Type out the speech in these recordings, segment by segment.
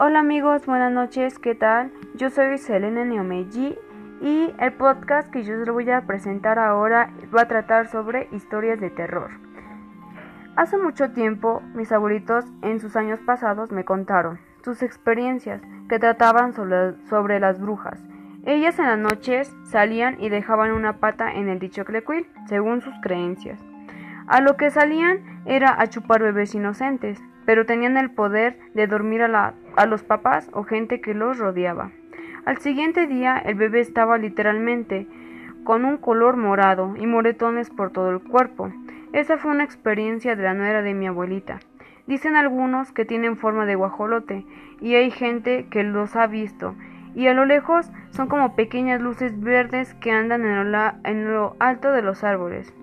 Hola amigos, buenas noches, ¿qué tal? Yo soy Selena Neomeji y el podcast que yo les voy a presentar ahora va a tratar sobre historias de terror. Hace mucho tiempo, mis abuelitos en sus años pasados me contaron sus experiencias que trataban sobre, sobre las brujas. Ellas en las noches salían y dejaban una pata en el dicho clecuil, según sus creencias. A lo que salían era a chupar bebés inocentes, pero tenían el poder de dormir a, a los papás o gente que los rodeaba. Al siguiente día el bebé estaba literalmente con un color morado y moretones por todo el cuerpo. Esa fue una experiencia de la nuera de mi abuelita. Dicen algunos que tienen forma de guajolote y hay gente que los ha visto y a lo lejos son como pequeñas luces verdes que andan en lo, en lo alto de los árboles.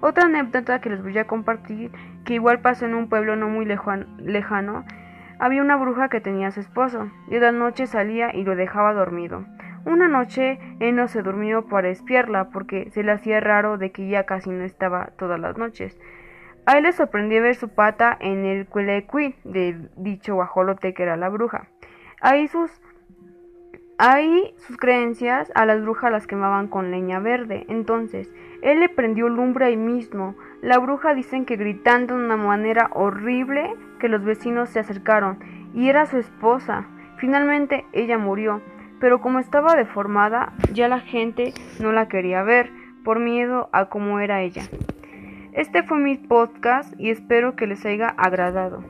Otra anécdota que les voy a compartir, que igual pasó en un pueblo no muy lejano, había una bruja que tenía a su esposo, y de la noche salía y lo dejaba dormido. Una noche él no se durmió para espiarla porque se le hacía raro de que ya casi no estaba todas las noches. A él le sorprendió ver su pata en el cuilecuí de dicho guajolote que era la bruja. Ahí sus Ahí sus creencias a las brujas las quemaban con leña verde. Entonces, él le prendió lumbre ahí mismo. La bruja dicen que gritando de una manera horrible que los vecinos se acercaron y era su esposa. Finalmente ella murió, pero como estaba deformada, ya la gente no la quería ver por miedo a cómo era ella. Este fue mi podcast y espero que les haya agradado.